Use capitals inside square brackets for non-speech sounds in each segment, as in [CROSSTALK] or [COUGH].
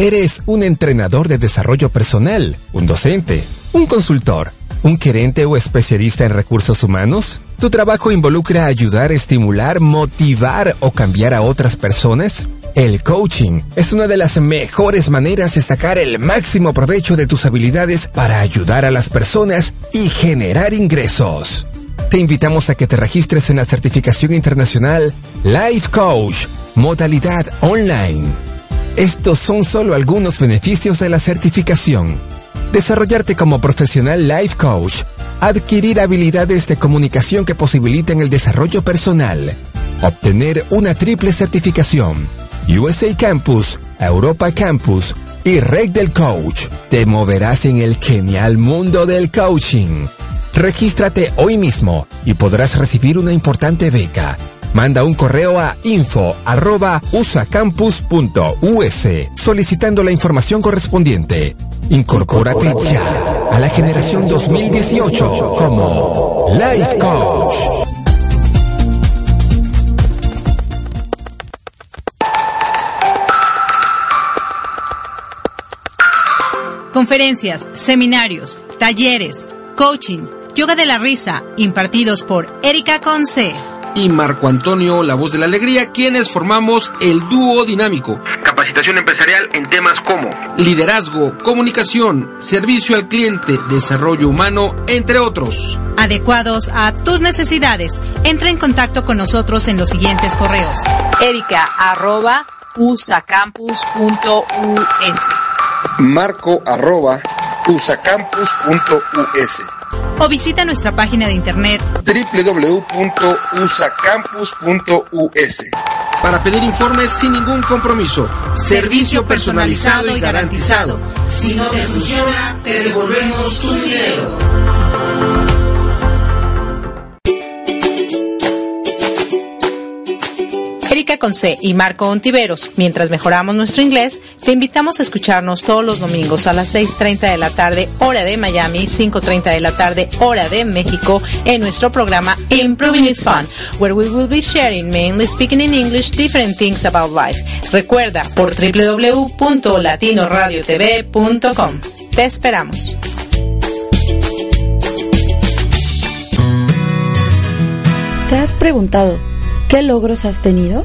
Eres un entrenador de desarrollo personal, un docente, un consultor, un gerente o especialista en recursos humanos. ¿Tu trabajo involucra ayudar, estimular, motivar o cambiar a otras personas? El coaching es una de las mejores maneras de sacar el máximo provecho de tus habilidades para ayudar a las personas y generar ingresos. Te invitamos a que te registres en la certificación internacional Life Coach, modalidad online. Estos son solo algunos beneficios de la certificación. Desarrollarte como profesional life coach, adquirir habilidades de comunicación que posibiliten el desarrollo personal, obtener una triple certificación, USA Campus, Europa Campus y Red del Coach. Te moverás en el genial mundo del coaching. Regístrate hoy mismo y podrás recibir una importante beca Manda un correo a info.usacampus.us solicitando la información correspondiente. Incorpórate ya a la generación 2018 como Life Coach. Conferencias, seminarios, talleres, coaching, yoga de la risa, impartidos por Erika Conce y Marco Antonio, la voz de la alegría, quienes formamos el dúo dinámico. Capacitación empresarial en temas como liderazgo, comunicación, servicio al cliente, desarrollo humano, entre otros. Adecuados a tus necesidades. Entra en contacto con nosotros en los siguientes correos. Erika arroba usacampus.us Marco arroba usacampus.us o visita nuestra página de internet www.usacampus.us para pedir informes sin ningún compromiso. Servicio personalizado y garantizado. Si no te funciona, te devolvemos tu dinero. Erika Conce y Marco Ontiveros. Mientras mejoramos nuestro inglés, te invitamos a escucharnos todos los domingos a las 6.30 de la tarde, hora de Miami, 5.30 de la tarde, hora de México, en nuestro programa Improving It's Fun, where we will be sharing, mainly speaking in English, different things about life. Recuerda por www.latinoradiotv.com. Te esperamos. ¿Te has preguntado qué logros has tenido?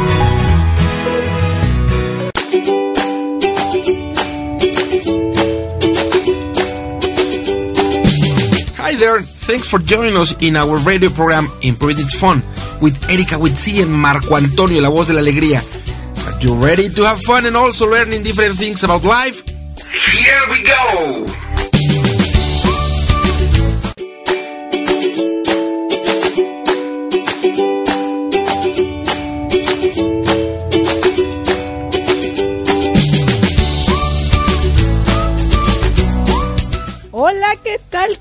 There, thanks for joining us in our radio program Improve It's Fun with Erika Witsi and Marco Antonio, la voz de la alegría. Are you ready to have fun and also learning different things about life? Here we go!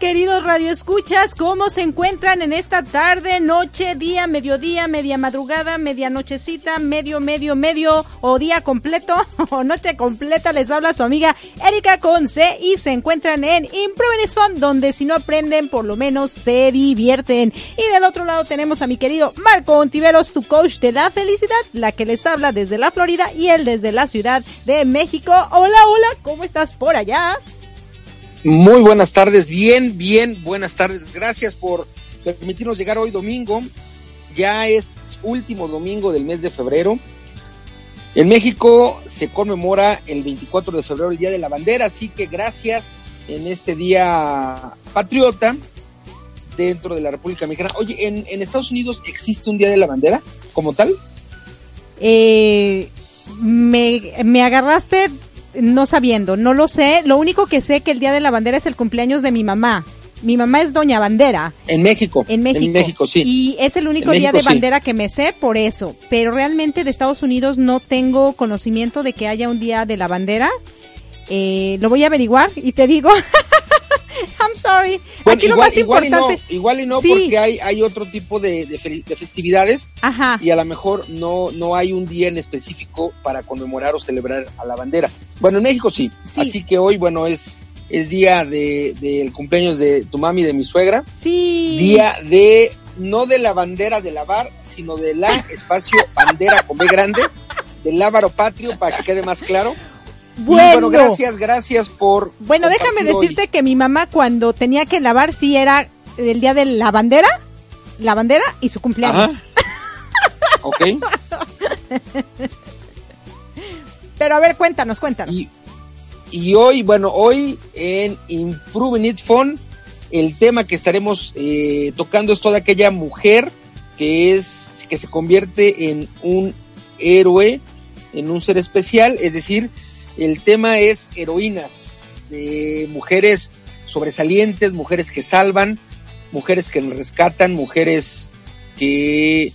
Queridos Radio Escuchas, ¿cómo se encuentran en esta tarde, noche, día, mediodía, media madrugada, media nochecita, medio, medio, medio o día completo [LAUGHS] o noche completa? Les habla su amiga Erika Conce y se encuentran en Improvenists Fund, donde si no aprenden, por lo menos se divierten. Y del otro lado tenemos a mi querido Marco Ontiveros, tu coach de la felicidad, la que les habla desde la Florida y él desde la Ciudad de México. Hola, hola, ¿cómo estás por allá? Muy buenas tardes, bien, bien, buenas tardes. Gracias por permitirnos llegar hoy domingo. Ya es último domingo del mes de febrero. En México se conmemora el 24 de febrero el Día de la Bandera, así que gracias en este día patriota dentro de la República Mexicana. Oye, ¿en, Estados Unidos existe un Día de la Bandera como tal? Eh, me, me agarraste no sabiendo, no lo sé. Lo único que sé que el Día de la Bandera es el cumpleaños de mi mamá. Mi mamá es Doña Bandera. En México. En México. En México, sí. Y es el único día de bandera sí. que me sé por eso. Pero realmente de Estados Unidos no tengo conocimiento de que haya un día de la bandera. Eh, lo voy a averiguar y te digo. [LAUGHS] [LAUGHS] I'm sorry. Bueno, Aquí igual, lo más igual importante. Y no, igual y no, sí. porque hay, hay otro tipo de, de, fe, de, festividades. Ajá. Y a lo mejor no, no hay un día en específico para conmemorar o celebrar a la bandera. Bueno, en México sí. sí. Así que hoy, bueno, es, es día del de, cumpleaños de tu mami y de mi suegra. Sí. Día de, no de la bandera de lavar, sino de la [LAUGHS] espacio bandera con B grande, del lábaro patrio, para que quede más claro. Bueno. bueno. gracias, gracias por. Bueno, déjame decirte que mi mamá cuando tenía que lavar sí era el día de la bandera, la bandera y su cumpleaños. Ajá. [LAUGHS] ok. Pero a ver, cuéntanos, cuéntanos. Y, y hoy, bueno, hoy en Improving It Fun, el tema que estaremos eh, tocando es toda aquella mujer que es que se convierte en un héroe, en un ser especial, es decir, el tema es heroínas, de mujeres sobresalientes, mujeres que salvan, mujeres que rescatan, mujeres que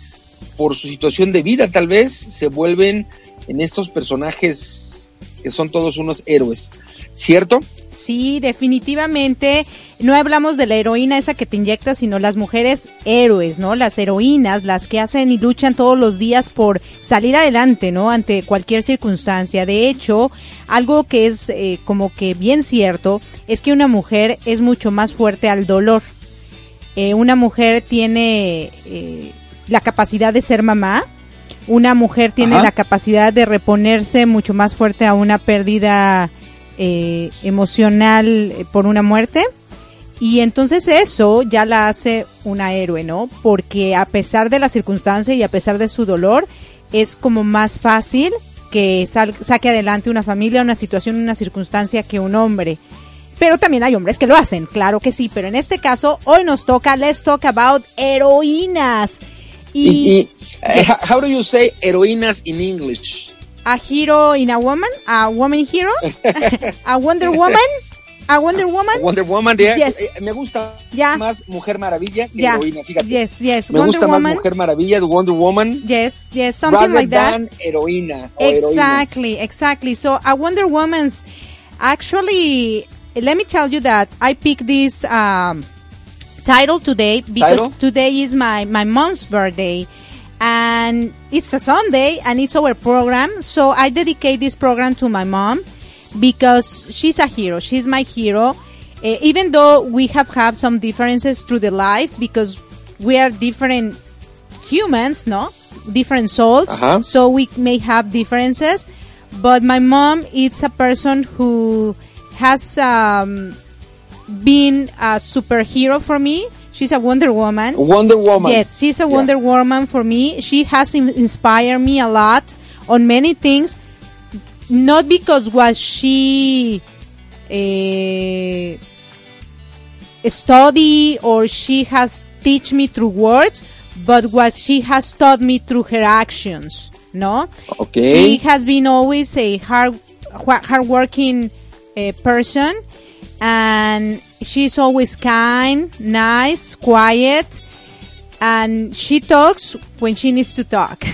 por su situación de vida tal vez se vuelven en estos personajes que son todos unos héroes, ¿cierto? Sí, definitivamente. No hablamos de la heroína esa que te inyecta, sino las mujeres héroes, ¿no? Las heroínas, las que hacen y luchan todos los días por salir adelante, ¿no? Ante cualquier circunstancia. De hecho, algo que es eh, como que bien cierto es que una mujer es mucho más fuerte al dolor. Eh, una mujer tiene eh, la capacidad de ser mamá. Una mujer tiene Ajá. la capacidad de reponerse mucho más fuerte a una pérdida eh, emocional por una muerte. Y entonces eso ya la hace una héroe, ¿no? Porque a pesar de la circunstancia y a pesar de su dolor, es como más fácil que sal, saque adelante una familia, una situación, una circunstancia que un hombre. Pero también hay hombres que lo hacen, claro que sí. Pero en este caso, hoy nos toca Let's Talk About Heroínas. Y, y, y yes. how do you say heroínas in English? A hero in a woman, a woman hero, [LAUGHS] a Wonder Woman, a Wonder Woman. Wonder Woman, yeah. yes. eh, me gusta yeah. más Mujer Maravilla que yeah. heroína, fíjate. Yes, yes. Me Wonder gusta Woman. más Mujer Maravilla de Wonder Woman. Yes, yes, something rather like that. than heroína. exactly, exactly. So a Wonder Woman's actually, let me tell you that I picked this um, title today because Title? today is my my mom's birthday and it's a Sunday and it's our program. So I dedicate this program to my mom because she's a hero. She's my hero. Uh, even though we have had some differences through the life because we are different humans, no? Different souls. Uh-huh. So we may have differences. But my mom is a person who has um, been a superhero for me She's a Wonder Woman. Wonder Woman. Yes, she's a Wonder yeah. Woman for me. She has inspired me a lot on many things. Not because what she uh, study or she has teach me through words, but what she has taught me through her actions. No. Okay. She has been always a hard, hardworking uh, person, and she's always kind, nice, quiet, and she talks when she needs to talk. [LAUGHS]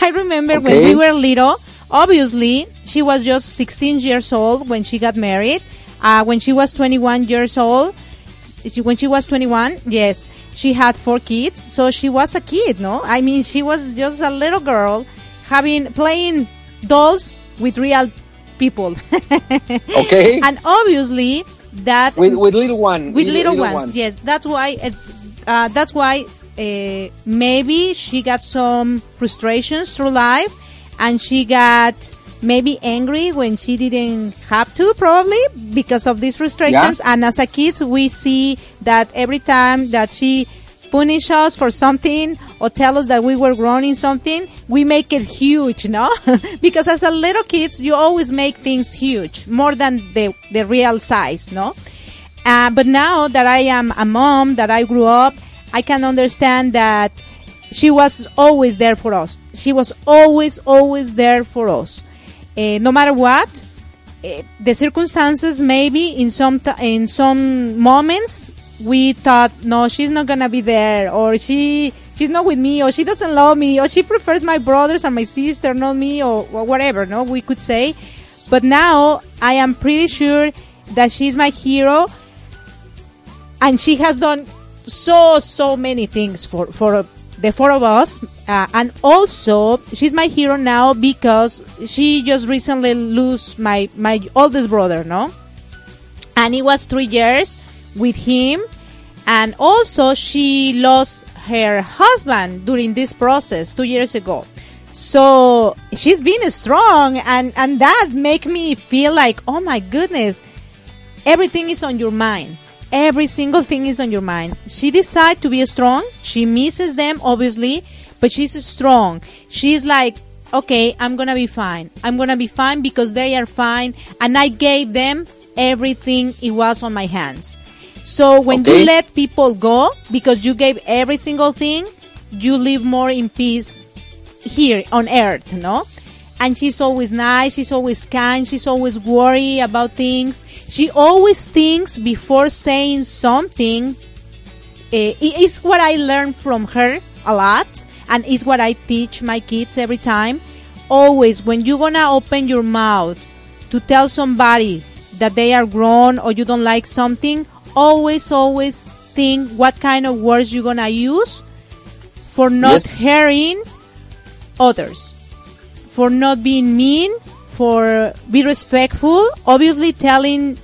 I remember okay. when we were little, obviously, she was just 16 years old when she got married. Uh, when she was 21 years old, she, when she was 21, yes, she had four kids. So she was a kid, no? I mean, she was just a little girl having, playing dolls with real people. [LAUGHS] Okay. and obviously that with with little one. with little, ones, yes. That's why uh, uh, that's why uh, maybe she got some frustrations through life and she got maybe angry when she didn't have to probably because of these frustrations. And as a kids we see that every time that she punish us for something or tell us that we were wrong in something we make it huge no [LAUGHS] because as a little kids you always make things huge more than the the real size no uh, but now that I am a mom, that I grew up, I can understand that she was always there for us. She was always, always there for us. Uh, no matter what, uh, the circumstances, maybe in some in some moments, we thought, no, she's not gonna be there, or she she's not with me, or she doesn't love me, or she prefers my brothers and my sister, not me, or, or whatever. No, we could say. But now I am pretty sure that she's my hero and she has done so so many things for for the four of us uh, and also she's my hero now because she just recently lost my my oldest brother no and it was three years with him and also she lost her husband during this process two years ago so she's been strong and and that make me feel like oh my goodness everything is on your mind every single thing is on your mind. She decided to be strong. She misses them, obviously, but she's strong. She's like, okay, I'm gonna be fine. I'm gonna be fine because they are fine, and I gave them everything it was on my hands. So when Okay. you let people go because you gave every single thing, you live more in peace here on earth, no? And she's always nice, she's always kind, she's always worried about things. She always thinks before saying something. Eh, it is what I learned from her a lot, and it's what I teach my kids every time. Always, when you're gonna open your mouth to tell somebody that they are grown or you don't like something, always, always think what kind of words you're gonna use for not Yes. hurting others, for not being mean, for be respectful, obviously telling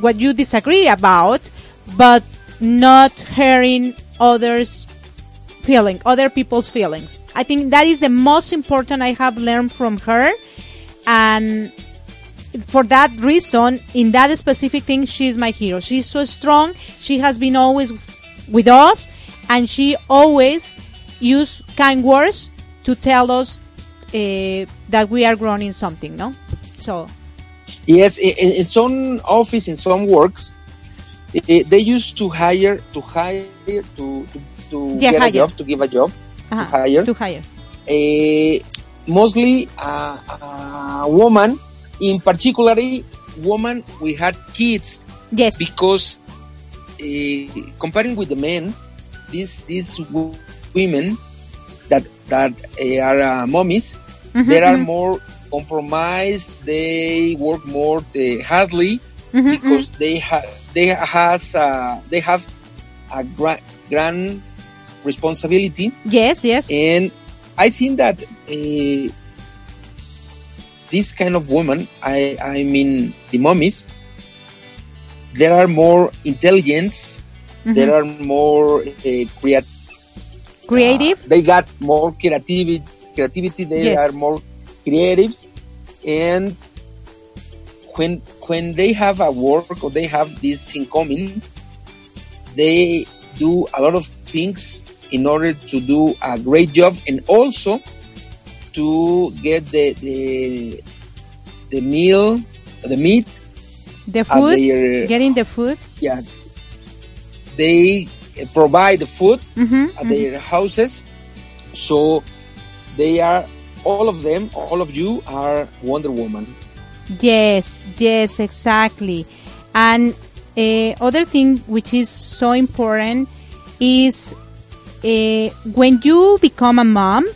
what you disagree about, but not hurting others feeling, other people's feelings. I think that is the most important I have learned from her. And for that reason, in that specific thing, she's my hero. She's so strong. She has been always with us and she always use kind words to tell us uh, that we are growing in something, no? So, Yes, in, in some office, in some works, they used to hire to hire to to, to Yeah, get hire. a job to give a job uh to hire. To hire. eh, mostly a woman, in particularly woman we had kids Yes. because eh, comparing with the men, these these women that that eh, are uh, mommies, Mhm, they are mhm. more compromised. They work more eh, hardly Mhm, because they have they has uh, they have a gra- grand responsibility Yes, yes. and I think that uh, this kind of woman, I, I mean the mummies, there are more intelligence, Mhm. there are more uh, creat- Creative. uh, they got more creativity, creativity. They Yes. are more creatives, and when when they have a work or they have this in common, they do a lot of things in order to do a great job and also to get the the, the meal, the meat, the food. their- getting the food. yeah. They provide the food Mhm, at their houses, so they are all of them, all of you are Wonder Woman. Yes, yes, exactly. And uh, other thing which is so important is uh, when you become a mom,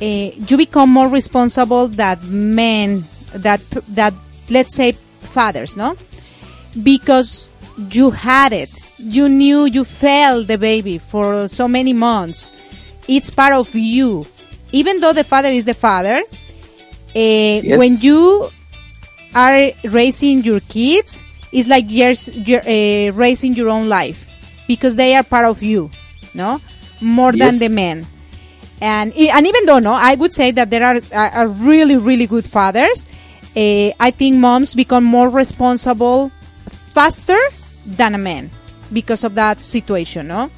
you become more responsible that men, that that let's say fathers, no? Because you had it. You knew you felt the baby for so many months. It's part of you. Even though the father is the father, uh, when you are raising your kids, it's like you're, you're uh, raising your own life because they are part of you, no? More Yes. than the men. And and even though no, I would say that there are are, are really really good fathers. Uh, I think moms become more responsible faster than a man because of that situation, no?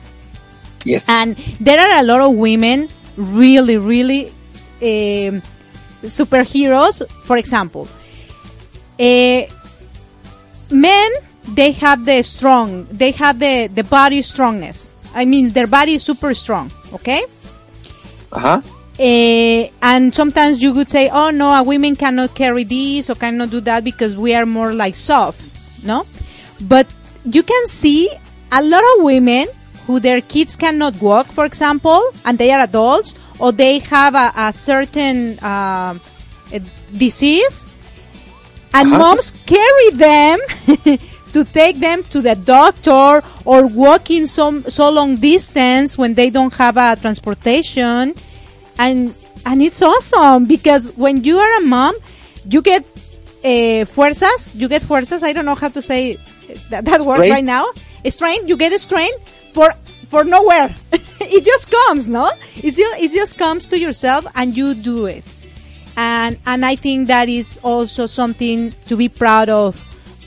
Yes. And there are a lot of women really, really um, superheroes. For example, uh, men they have the strong, they have the the body strongness. I mean, their body is super strong. Okay. Uh-huh. Uh, and sometimes you could say, "Oh no, a women cannot carry this or cannot do that because we are more like soft," no? But you can see a lot of women who their kids cannot walk, for example, and they are adults, or they have a, a certain uh, disease, and Uh-huh. moms carry them [LAUGHS] to take them to the doctor or walking some so long distance when they don't have a transportation. And and it's awesome because when you are a mom you get uh, fuerzas you get fuerzas. I don't know how to say that, that word right now. Strain you get a strain for for nowhere. [LAUGHS] It just comes no? It's just, it just comes to yourself and you do it. And and I think that is also something to be proud of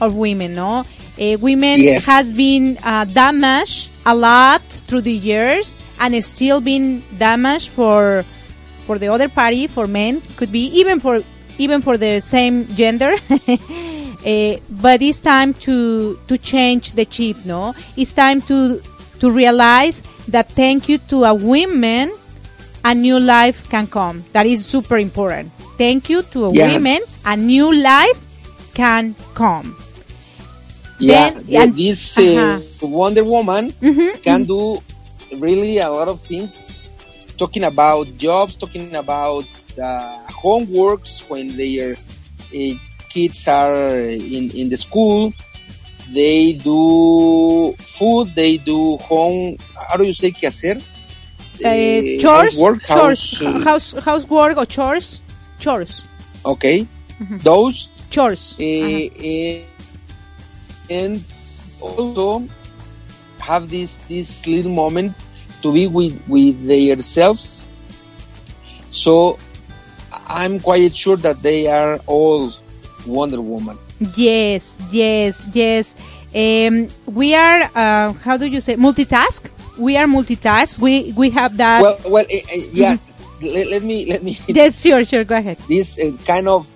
of women. No, uh, women Yes. has been uh, damaged a lot through the years, and it's still being damaged for for the other party, for men, could be even for even for the same gender. [LAUGHS] Uh, but it's time to to change the chip. No, it's time to to realize that thank you to a woman, a new life can come. That is super important. Thank you to a Yeah. women, a new life can come. Yeah, Then- the- and- this uh, Wonder Woman Mhm, can do really a lot of things. Talking about jobs, talking about uh, homeworks when their uh, kids are in, in the school. They do food, they do home. How do you say qué hacer? Uh, chores, housework, chores, house, uh, house, housework or chores, chores, Okay, those. chores. Eh, eh, and also have this this little moment to be with with themselves. So I'm quite sure that they are all Wonder Woman. Yes, yes, yes. Um, we are, uh, how do you say, multitask? We are multitask. We we have that. Well, well, eh, eh, yeah. Let, let me let me. [LAUGHS] yes, sure, sure. Go ahead. This uh, kind of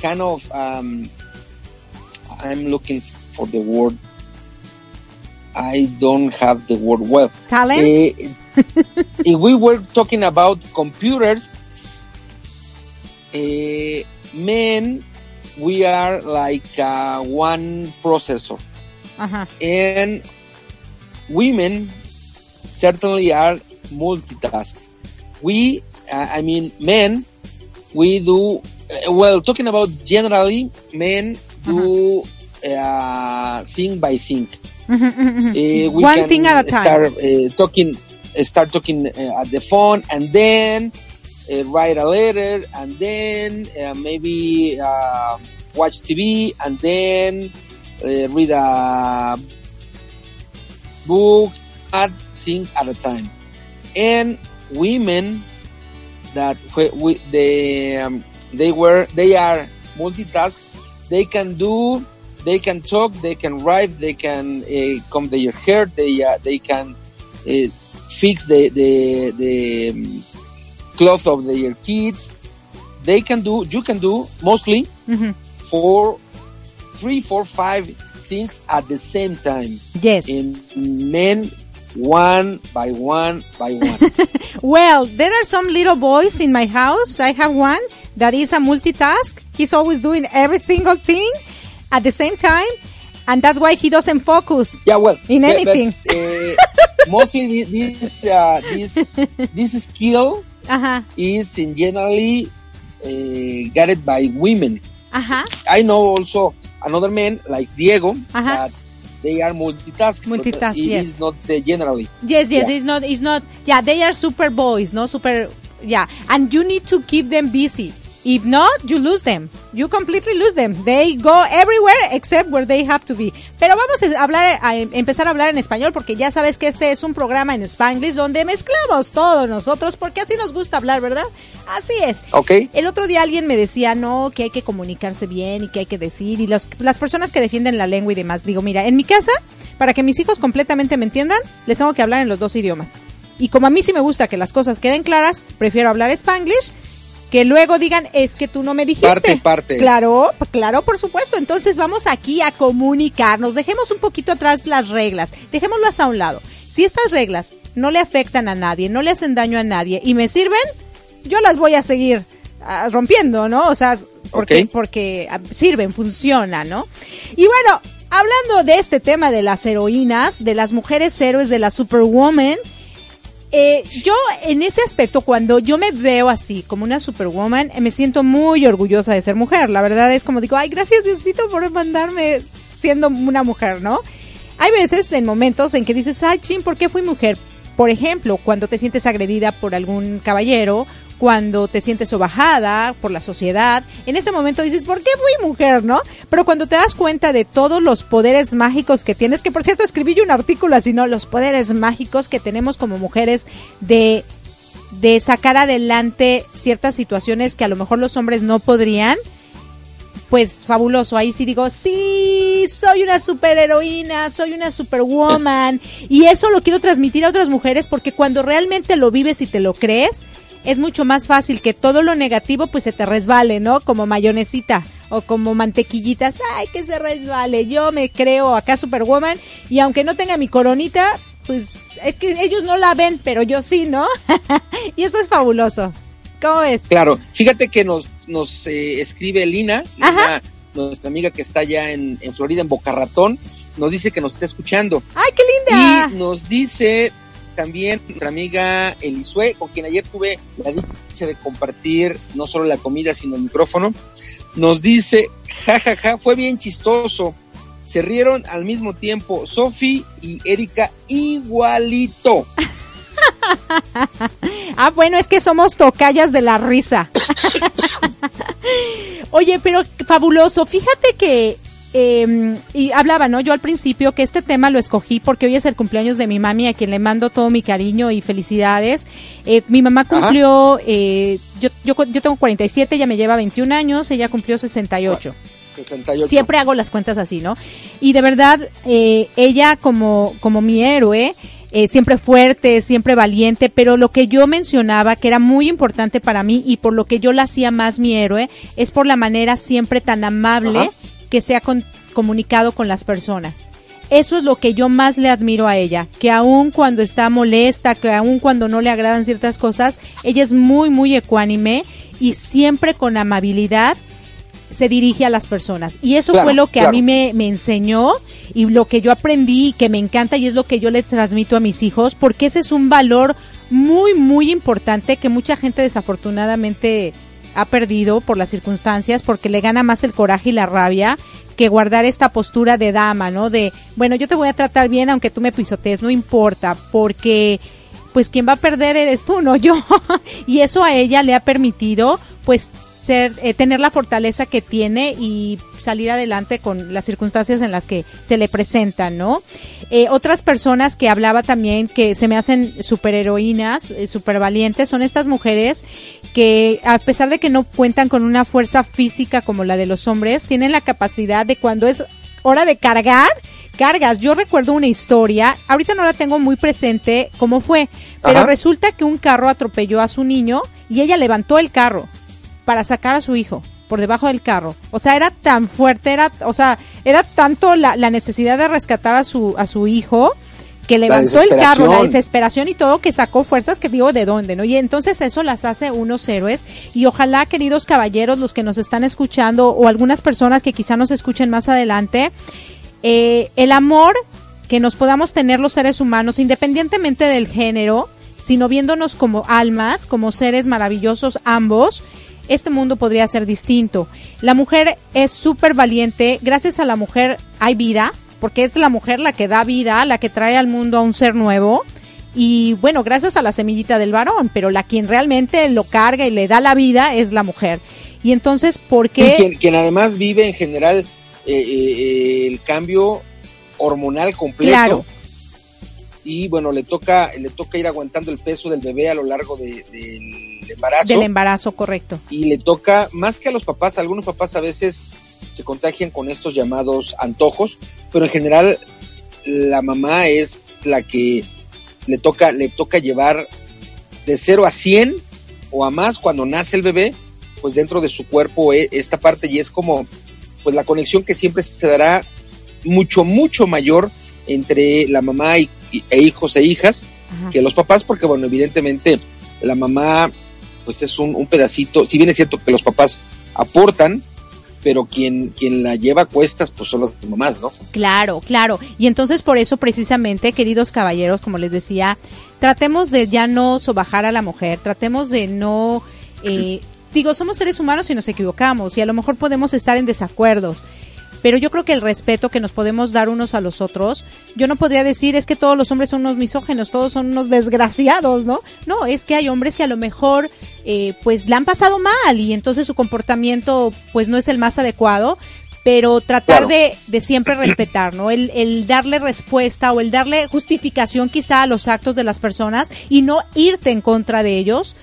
kind of um, I'm looking for the word. I don't have the word well. Talent? Eh, if we were talking about computers, eh, men, we are like uh, one processor, Uh-huh. and women certainly are multitask. We, uh, I mean, men, we do uh, well. Talking about generally, men do uh, thing by thing. Mhm, mhm, mhm. Uh, we One thing at a time. Start uh, talking, uh, start talking at the phone, and then write a letter, and then uh, maybe uh, watch TV, and then read a book. At thing at a time, and women that we, they um, they were they are multitask. They can do they can talk, they can write, they can uh, comb their hair, they uh, they can uh, fix the the the um, clothes of their kids. They can do. You can do mostly Mhm. four, three, four, five things at the same time. Yes. And men, one by one by one. [LAUGHS] Well, there are some little boys in my house. I have one that is a multitask. He's always doing every single thing at the same time, and that's why he doesn't focus. Yeah, well, in but- anything. but, uh, [LAUGHS] mostly this uh, this this skill Uh-huh. is in generally uh, guided by women. Uh-huh. I know also another man like Diego Uh-huh. that they are multitask. Multitask, it yes. is not the generally. Yes, yes, Yeah. it's not, it's not, yeah, they are super boys, no super, yeah, and you need to keep them busy. If not, you lose them. You completely lose them. They go everywhere except where they have to be. Pero vamos a hablar, a em- empezar a hablar en español porque ya sabes que este es un programa en Spanglish donde mezclamos todos nosotros porque así nos gusta hablar, ¿verdad? Así es. Ok. El otro día alguien me decía, no, que hay que comunicarse bien y que hay que decir. Y los- las personas que defienden la lengua y demás, digo, mira, en mi casa, para que mis hijos completamente me entiendan, les tengo que hablar en los dos idiomas. Y como a mí sí me gusta que las cosas queden claras, prefiero hablar Spanglish, que luego digan, es que tú no me dijiste. Parte, parte. Claro, claro, por supuesto. Entonces vamos aquí a comunicarnos. Dejemos un poquito atrás las reglas. Dejémoslas a un lado. Si estas reglas no le afectan a nadie, no le hacen daño a nadie y me sirven, yo las voy a seguir ah, rompiendo, ¿no? O sea, porque, porque ah, sirven, funcionan, ¿no? Y bueno, hablando de este tema de las heroínas, de las mujeres héroes, de la Superwoman, eh, yo en ese aspecto, cuando yo me veo así, como una superwoman, eh, me siento muy orgullosa de ser mujer. La verdad es como digo, ay, gracias Diosito por mandarme siendo una mujer, ¿no? Hay veces en momentos en que dices, ay, chin, ¿por qué fui mujer? Por ejemplo, cuando te sientes agredida por algún caballero, cuando te sientes sobajada por la sociedad, en ese momento dices, ¿por qué fui mujer, no? Pero cuando te das cuenta de todos los poderes mágicos que tienes, que por cierto escribí yo un artículo así, ¿no? Los poderes mágicos que tenemos como mujeres de de sacar adelante ciertas situaciones que a lo mejor los hombres no podrían, pues fabuloso. Ahí sí digo, sí, soy una superheroína, soy una superwoman. [LAUGHS] y eso lo quiero transmitir a otras mujeres porque cuando realmente lo vives y te lo crees, es mucho más fácil que todo lo negativo pues se te resbale, ¿no? Como mayonesita o como mantequillitas, ay, que se resbale. Yo me creo acá superwoman y aunque no tenga mi coronita, pues es que ellos no la ven, pero yo sí, ¿no? [LAUGHS] y eso es fabuloso. ¿Cómo ves? Claro, fíjate que nos, nos eh, escribe Lina, Lina, nuestra amiga que está allá en, en Florida, en Boca Ratón, nos dice que nos está escuchando. ¡Ay, qué linda! Y nos dice también nuestra amiga Elisue, con quien ayer tuve la dicha de compartir no solo la comida, sino el micrófono, nos dice, jajaja, ja, ja, fue bien chistoso. Se rieron al mismo tiempo Sofi y Erika igualito. [LAUGHS] ah, bueno, es que somos tocallas de la risa. [LAUGHS] Oye, pero fabuloso. Fíjate que eh, y hablaba, ¿no? Yo al principio que este tema lo escogí porque hoy es el cumpleaños de mi mami, a quien le mando todo mi cariño y felicidades. Eh, mi mamá cumplió, eh, yo, yo, yo tengo 47, ella me lleva 21 años, ella cumplió 68. 68. Siempre hago las cuentas así, ¿no? Y de verdad, eh, ella como, como mi héroe, eh, siempre fuerte, siempre valiente, pero lo que yo mencionaba que era muy importante para mí y por lo que yo la hacía más mi héroe es por la manera siempre tan amable Ajá. que se ha con- comunicado con las personas. Eso es lo que yo más le admiro a ella, que aun cuando está molesta, que aun cuando no le agradan ciertas cosas, ella es muy, muy ecuánime y siempre con amabilidad se dirige a las personas. Y eso Claro, fue lo que a mí me, me enseñó y lo que yo aprendí y que me encanta y es lo que yo les transmito a mis hijos, porque ese es un valor muy, muy importante que mucha gente desafortunadamente ha perdido por las circunstancias, porque le gana más el coraje y la rabia que guardar esta postura de dama, ¿no? De, bueno, yo te voy a tratar bien aunque tú me pisotees, no importa, porque pues quien va a perder eres tú, no yo. [LAUGHS] y eso a ella le ha permitido pues ser, eh, tener la fortaleza que tiene y salir adelante con las circunstancias en las que se le presentan, ¿no? Eh, otras personas que hablaba también que se me hacen superheroínas, eh, super valientes, son estas mujeres que a pesar de que no cuentan con una fuerza física como la de los hombres, tienen la capacidad de cuando es hora de cargar, cargas. Yo recuerdo una historia, ahorita no la tengo muy presente cómo fue, pero Ajá. resulta que un carro atropelló a su niño y ella levantó el carro para sacar a su hijo por debajo del carro. O sea, era tan fuerte, era, o sea, era tanto la, la necesidad de rescatar a su, a su hijo que levantó el carro, la desesperación. y todo, que sacó fuerzas que digo de dónde, ¿no? Y entonces eso las hace unos héroes y ojalá, queridos caballeros, los que nos están escuchando o algunas personas que quizá nos escuchen más adelante, eh, el amor que nos podamos tener los seres humanos, independientemente del género, sino viéndonos como almas, como seres maravillosos ambos, este mundo podría ser distinto. La mujer es súper valiente, gracias a la mujer hay vida, porque es la mujer la que da vida, la que trae al mundo a un ser nuevo. Y bueno, gracias a la semillita del varón, pero la quien realmente lo carga y le da la vida es la mujer. Y entonces, ¿por qué? quien, además vive en general eh, eh, el cambio hormonal completo. Claro. Y bueno, le toca, le toca ir aguantando el peso del bebé a lo largo del embarazo. Del embarazo, correcto. Y le toca, más que a los papás, algunos papás a veces se contagian con estos llamados antojos, pero en general la mamá es la que le toca, le toca llevar de 0 a 100 o a más cuando nace el bebé, pues dentro de su cuerpo eh, esta parte y es como pues la conexión que siempre se dará mucho, mucho mayor entre la mamá y, e hijos e hijas que los papás, porque bueno, evidentemente la mamá pues es un, un, pedacito, si bien es cierto que los papás aportan, pero quien, quien la lleva a cuestas pues son las mamás, ¿no? Claro, claro. Y entonces por eso precisamente, queridos caballeros, como les decía, tratemos de ya no sobajar a la mujer, tratemos de no... Eh, digo, somos seres humanos y nos equivocamos y a lo mejor podemos estar en desacuerdos pero yo creo que el respeto que nos podemos dar unos a los otros, yo no podría decir es que todos los hombres son unos misógenos, todos son unos desgraciados, ¿no? No, es que hay hombres que a lo mejor eh, pues la han pasado mal y entonces su comportamiento pues no es el más adecuado, pero tratar de, de, siempre respetar, ¿no? El, el darle respuesta o el darle justificación quizá a los actos de las personas y no irte en contra de ellos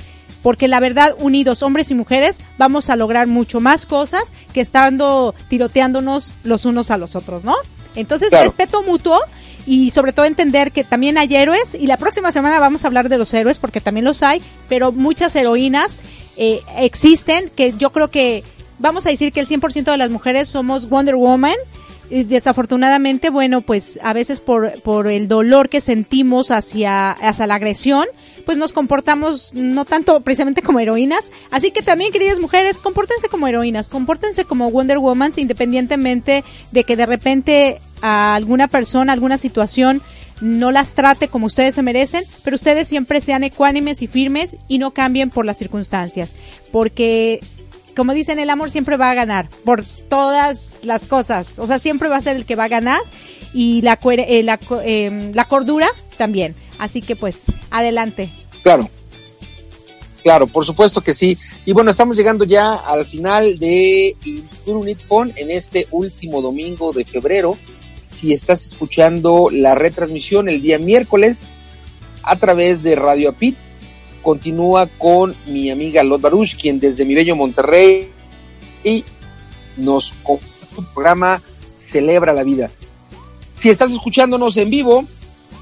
porque la verdad, unidos hombres y mujeres, vamos a lograr mucho más cosas que estando tiroteándonos los unos a los otros, ¿no? Entonces, respeto mutuo y sobre todo entender que también hay héroes y la próxima semana vamos a hablar de los héroes porque también los hay, pero muchas heroínas eh, existen que yo creo que vamos a decir que el 100% de las mujeres somos Wonder Woman. Desafortunadamente, bueno, pues a veces por, por el dolor que sentimos hacia, hacia la agresión, pues nos comportamos no tanto precisamente como heroínas. Así que también, queridas mujeres, compórtense como heroínas, compórtense como Wonder Woman, independientemente de que de repente a alguna persona, alguna situación no las trate como ustedes se merecen, pero ustedes siempre sean ecuánimes y firmes y no cambien por las circunstancias, porque como dicen, el amor siempre va a ganar por todas las cosas, o sea, siempre va a ser el que va a ganar y la, eh, la, eh, la cordura también. Así que pues, adelante. Claro. Claro, por supuesto que sí. Y bueno, estamos llegando ya al final de Unit Phone en este último domingo de febrero. Si estás escuchando la retransmisión el día miércoles a través de Radio Apit, continúa con mi amiga Lot Baruch, quien desde mi bello Monterrey y nos programa Celebra la Vida. Si estás escuchándonos en vivo,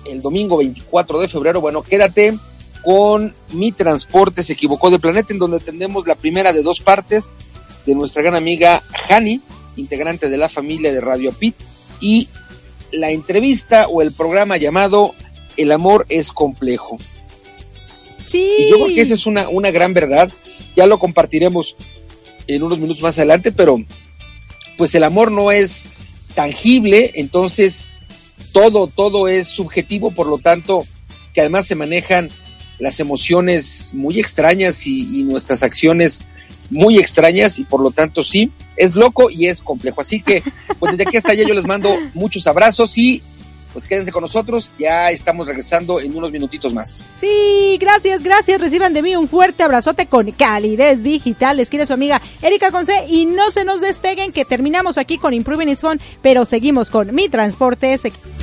el domingo 24 de febrero. Bueno, quédate con Mi Transporte se equivocó de planeta, en donde tendremos la primera de dos partes de nuestra gran amiga Hani, integrante de la familia de Radio Pit, y la entrevista o el programa llamado El amor es complejo. Y yo creo que esa es una, una gran verdad. Ya lo compartiremos en unos minutos más adelante, pero pues el amor no es tangible, entonces todo, todo es subjetivo, por lo tanto, que además se manejan las emociones muy extrañas y, nuestras acciones muy extrañas y por lo tanto sí, es loco y es complejo. Así que, pues desde aquí hasta allá yo les mando muchos abrazos y pues quédense con nosotros, ya estamos regresando en unos minutitos más. Sí, gracias, gracias, reciban de mí un fuerte abrazote con calidez digital, les quiere su amiga Erika Conce y no se nos despeguen que terminamos aquí con Improving It's Fun, pero seguimos con Mi Transporte. Thanks